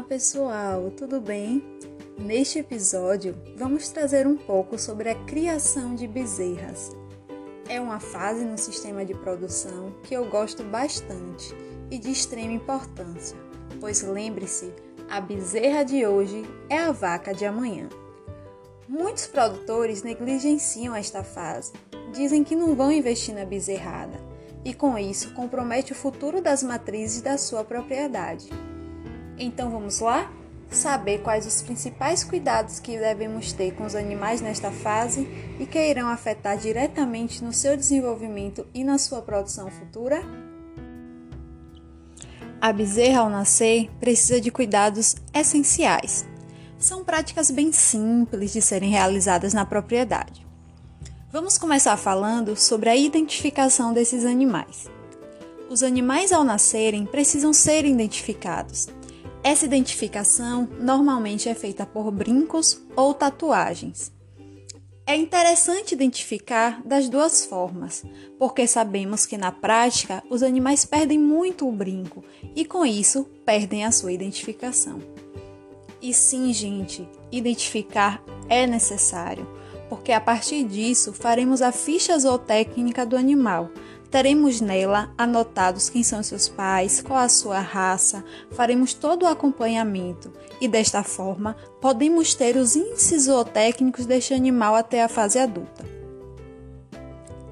Olá pessoal, tudo bem? Neste episódio vamos trazer um pouco sobre a criação de bezerras. É uma fase no sistema de produção que eu gosto bastante e de extrema importância, pois lembre-se, a bezerra de hoje é a vaca de amanhã. Muitos produtores negligenciam esta fase, dizem que não vão investir na bezerrada e com isso compromete o futuro das matrizes da sua propriedade. Então vamos lá? Saber quais os principais cuidados que devemos ter com os animais nesta fase e que irão afetar diretamente no seu desenvolvimento e na sua produção futura? A bezerra ao nascer precisa de cuidados essenciais. São práticas bem simples de serem realizadas na propriedade. Vamos começar falando sobre a identificação desses animais. Os animais ao nascerem precisam ser identificados. Essa identificação normalmente é feita por brincos ou tatuagens. É interessante identificar das duas formas, porque sabemos que na prática os animais perdem muito o brinco e com isso perdem a sua identificação. E sim, gente, identificar é necessário porque a partir disso faremos a ficha zootécnica do animal. Teremos nela anotados quem são seus pais, qual a sua raça, faremos todo o acompanhamento e desta forma podemos ter os índices zootécnicos deste animal até a fase adulta.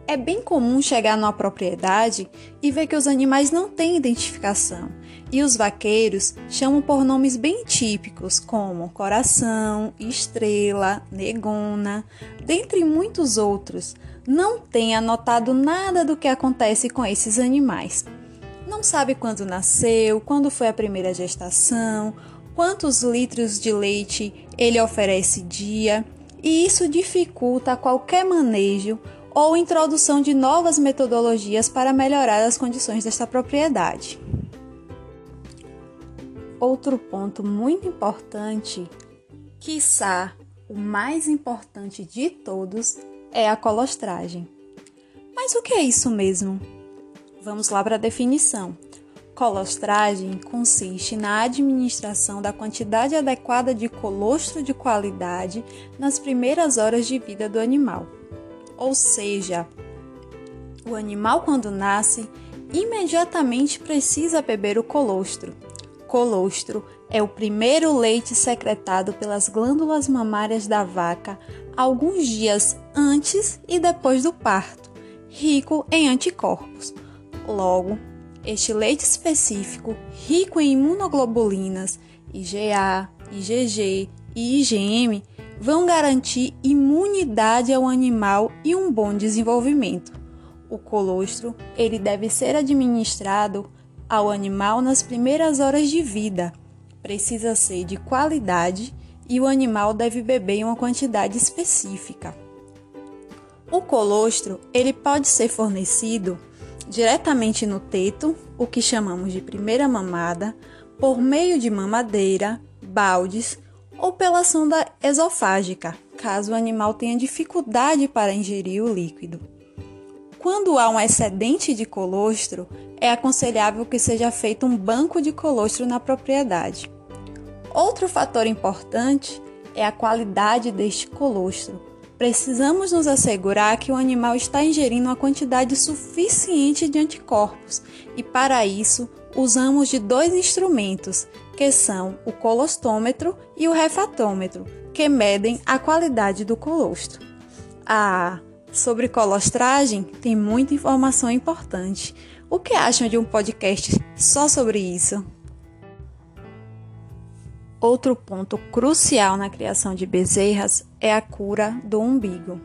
É bem comum chegar numa propriedade e ver que os animais não têm identificação, e os vaqueiros chamam por nomes bem típicos, como coração, estrela, negona, dentre muitos outros. Não tem anotado nada do que acontece com esses animais. Não sabe quando nasceu, quando foi a primeira gestação, quantos litros de leite ele oferece dia, e isso dificulta qualquer manejo ou introdução de novas metodologias para melhorar as condições desta propriedade. Outro ponto muito importante, quiçá o mais importante de todos, é a colostragem. Mas o que é isso mesmo? Vamos lá para a definição. Colostragem consiste na administração da quantidade adequada de colostro de qualidade nas primeiras horas de vida do animal ou seja, o animal, quando nasce, imediatamente precisa beber o colostro. Colostro é o primeiro leite secretado pelas glândulas mamárias da vaca alguns dias antes e depois do parto, rico em anticorpos. Logo, este leite específico, rico em imunoglobulinas, IgA, IgG e IgM, vão garantir imunidade ao animal e um bom desenvolvimento. O colostro, ele deve ser administrado ao animal nas primeiras horas de vida. Precisa ser de qualidade e o animal deve beber uma quantidade específica. O colostro, ele pode ser fornecido diretamente no teto, o que chamamos de primeira mamada, por meio de mamadeira, baldes ou pela sonda esofágica, caso o animal tenha dificuldade para ingerir o líquido. Quando há um excedente de colostro, é aconselhável que seja feito um banco de colostro na propriedade. Outro fator importante é a qualidade deste colostro. Precisamos nos assegurar que o animal está ingerindo uma quantidade suficiente de anticorpos e, para isso, usamos de dois instrumentos, que são o colostômetro e o refatômetro, que medem a qualidade do colostro. Ah, sobre colostragem tem muita informação importante. O que acham de um podcast só sobre isso? Outro ponto crucial na criação de bezerras é a cura do umbigo.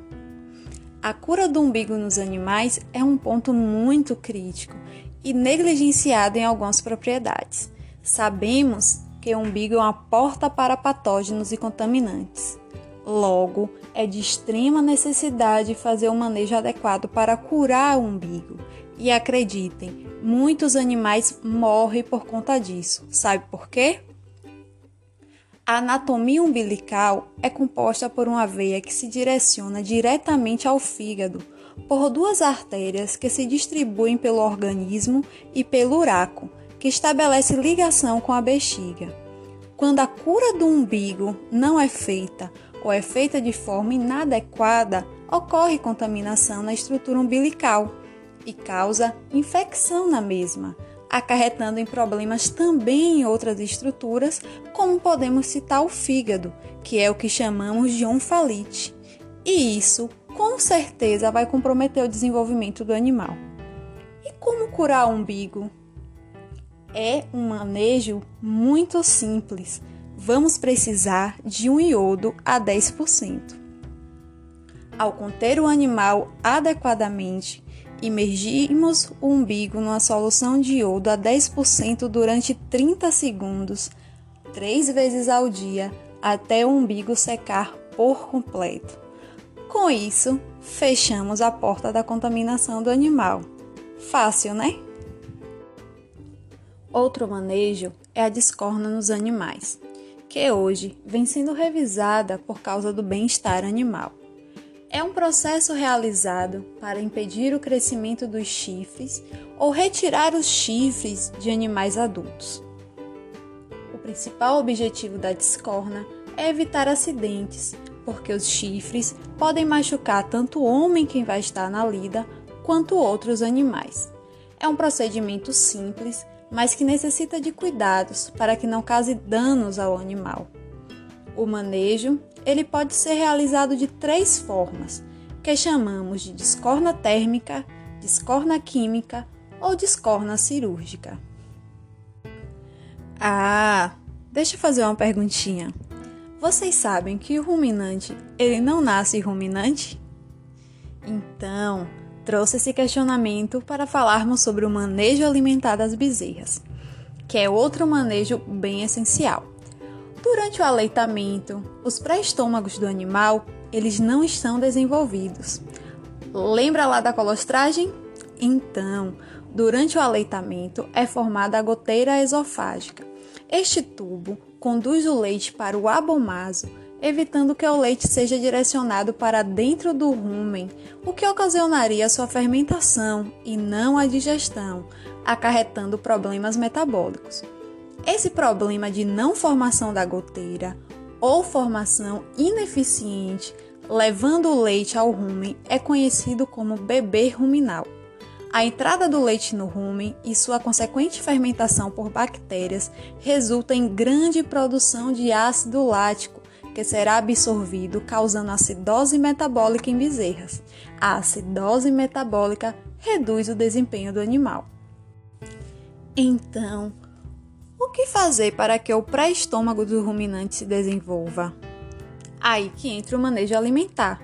A cura do umbigo nos animais é um ponto muito crítico e negligenciado em algumas propriedades. Sabemos que o umbigo é uma porta para patógenos e contaminantes. Logo, é de extrema necessidade fazer o um manejo adequado para curar o umbigo. E acreditem, muitos animais morrem por conta disso. Sabe por quê? A anatomia umbilical é composta por uma veia que se direciona diretamente ao fígado, por duas artérias que se distribuem pelo organismo e pelo uraco, que estabelece ligação com a bexiga. quando a cura do umbigo não é feita ou é feita de forma inadequada, ocorre contaminação na estrutura umbilical e causa infecção na mesma, acarretando em problemas também em outras estruturas, como podemos citar o fígado, que é o que chamamos de onfalite. E isso, com certeza, vai comprometer o desenvolvimento do animal. E como curar o umbigo? É um manejo muito simples. Vamos precisar de um iodo a 10%. Ao conter o animal adequadamente, imergimos o umbigo numa solução de iodo a 10% durante 30 segundos, três vezes ao dia, até o umbigo secar por completo. Com isso, fechamos a porta da contaminação do animal. Fácil, né? Outro manejo é a discorna nos animais, que hoje vem sendo revisada por causa do bem-estar animal. É um processo realizado para impedir o crescimento dos chifres ou retirar os chifres de animais adultos. O principal objetivo da discorna é evitar acidentes, porque os chifres podem machucar tanto o homem que vai estar na lida quanto outros animais. É um procedimento simples, mas que necessita de cuidados para que não cause danos ao animal. O manejo ele pode ser realizado de três formas, que chamamos de discorna térmica, discorna química ou discorna cirúrgica. Ah, deixa eu fazer uma perguntinha. Vocês sabem que o ruminante, ele não nasce ruminante? Então, trouxe esse questionamento para falarmos sobre o manejo alimentar das bezerras, que é outro manejo bem essencial. Durante o aleitamento, os pré-estômagos do animal, eles não estão desenvolvidos. Lembra lá da colostragem? Então, durante o aleitamento é formada a goteira esofágica. Este tubo conduz o leite para o abomaso, evitando que o leite seja direcionado para dentro do rumen, o que ocasionaria sua fermentação e não a digestão, acarretando problemas metabólicos. Esse problema de não formação da goteira ou formação ineficiente levando o leite ao rumen é conhecido como bebê ruminal. A entrada do leite no rumen e sua consequente fermentação por bactérias resulta em grande produção de ácido lático, que será absorvido, causando acidose metabólica em bezerras. A acidose metabólica reduz o desempenho do animal. Então, o que fazer para que o pré-estômago do ruminante se desenvolva? Aí que entra o manejo alimentar,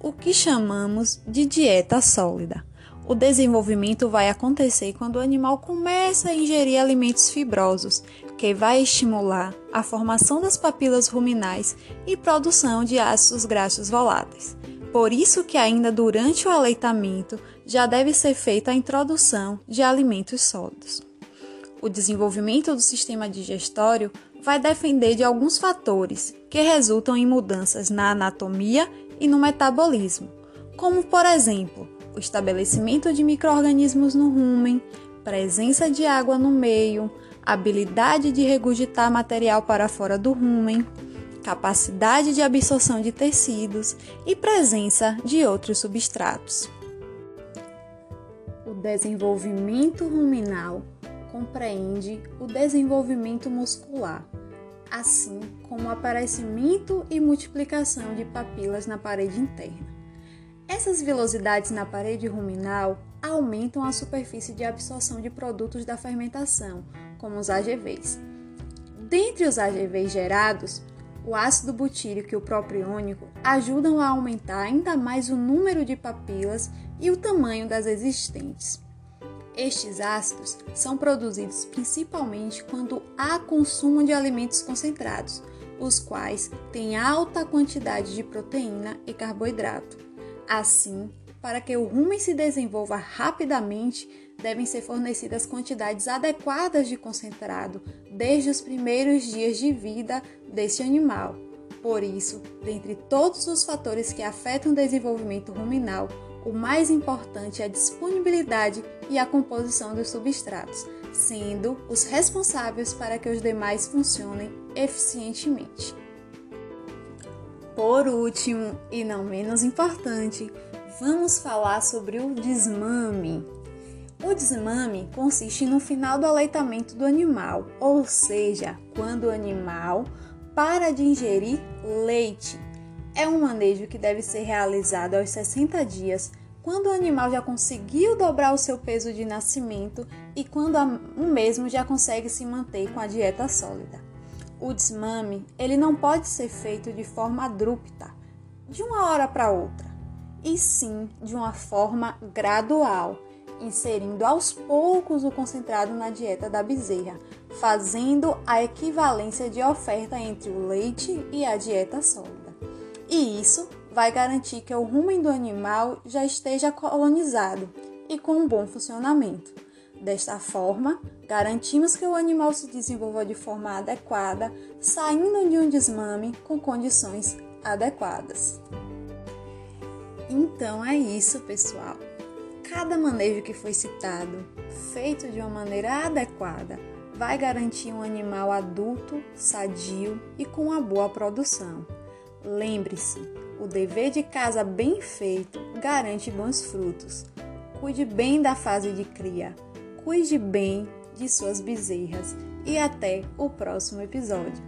o que chamamos de dieta sólida. O desenvolvimento vai acontecer quando o animal começa a ingerir alimentos fibrosos, que vai estimular a formação das papilas ruminais e produção de ácidos graxos voláteis. Por isso que ainda durante o aleitamento já deve ser feita a introdução de alimentos sólidos. O desenvolvimento do sistema digestório vai depender de alguns fatores que resultam em mudanças na anatomia e no metabolismo, como, por exemplo, o estabelecimento de microrganismos no rumen, presença de água no meio, habilidade de regurgitar material para fora do rumen, capacidade de absorção de tecidos e presença de outros substratos. O desenvolvimento ruminal compreende o desenvolvimento muscular, assim como o aparecimento e multiplicação de papilas na parede interna. Essas velocidades na parede ruminal aumentam a superfície de absorção de produtos da fermentação, como os AGVs. Dentre os AGVs gerados, o ácido butírico e o propiônico ajudam a aumentar ainda mais o número de papilas e o tamanho das existentes. Estes ácidos são produzidos principalmente quando há consumo de alimentos concentrados, os quais têm alta quantidade de proteína e carboidrato. Assim, para que o rumen se desenvolva rapidamente, devem ser fornecidas quantidades adequadas de concentrado desde os primeiros dias de vida deste animal. Por isso, dentre todos os fatores que afetam o desenvolvimento ruminal, o mais importante é a disponibilidade e a composição dos substratos, sendo os responsáveis para que os demais funcionem eficientemente. Por último, e não menos importante, vamos falar sobre o desmame. O desmame consiste no final do aleitamento do animal, ou seja, quando o animal para de ingerir leite. É um manejo que deve ser realizado aos 60 dias, quando o animal já conseguiu dobrar o seu peso de nascimento e quando o mesmo já consegue se manter com a dieta sólida. O desmame, ele não pode ser feito de forma abrupta, de uma hora para outra, e sim de uma forma gradual, inserindo aos poucos o concentrado na dieta da bezerra, fazendo a equivalência de oferta entre o leite e a dieta sólida. E isso vai garantir que o rumen do animal já esteja colonizado e com um bom funcionamento. Desta forma, garantimos que o animal se desenvolva de forma adequada, saindo de um desmame com condições adequadas. Então é isso, pessoal. Cada manejo que foi citado, feito de uma maneira adequada, vai garantir um animal adulto, sadio e com uma boa produção. Lembre-se, o dever de casa bem feito garante bons frutos. Cuide bem da fase de cria Cuide bem de suas bezerras e até o próximo episódio.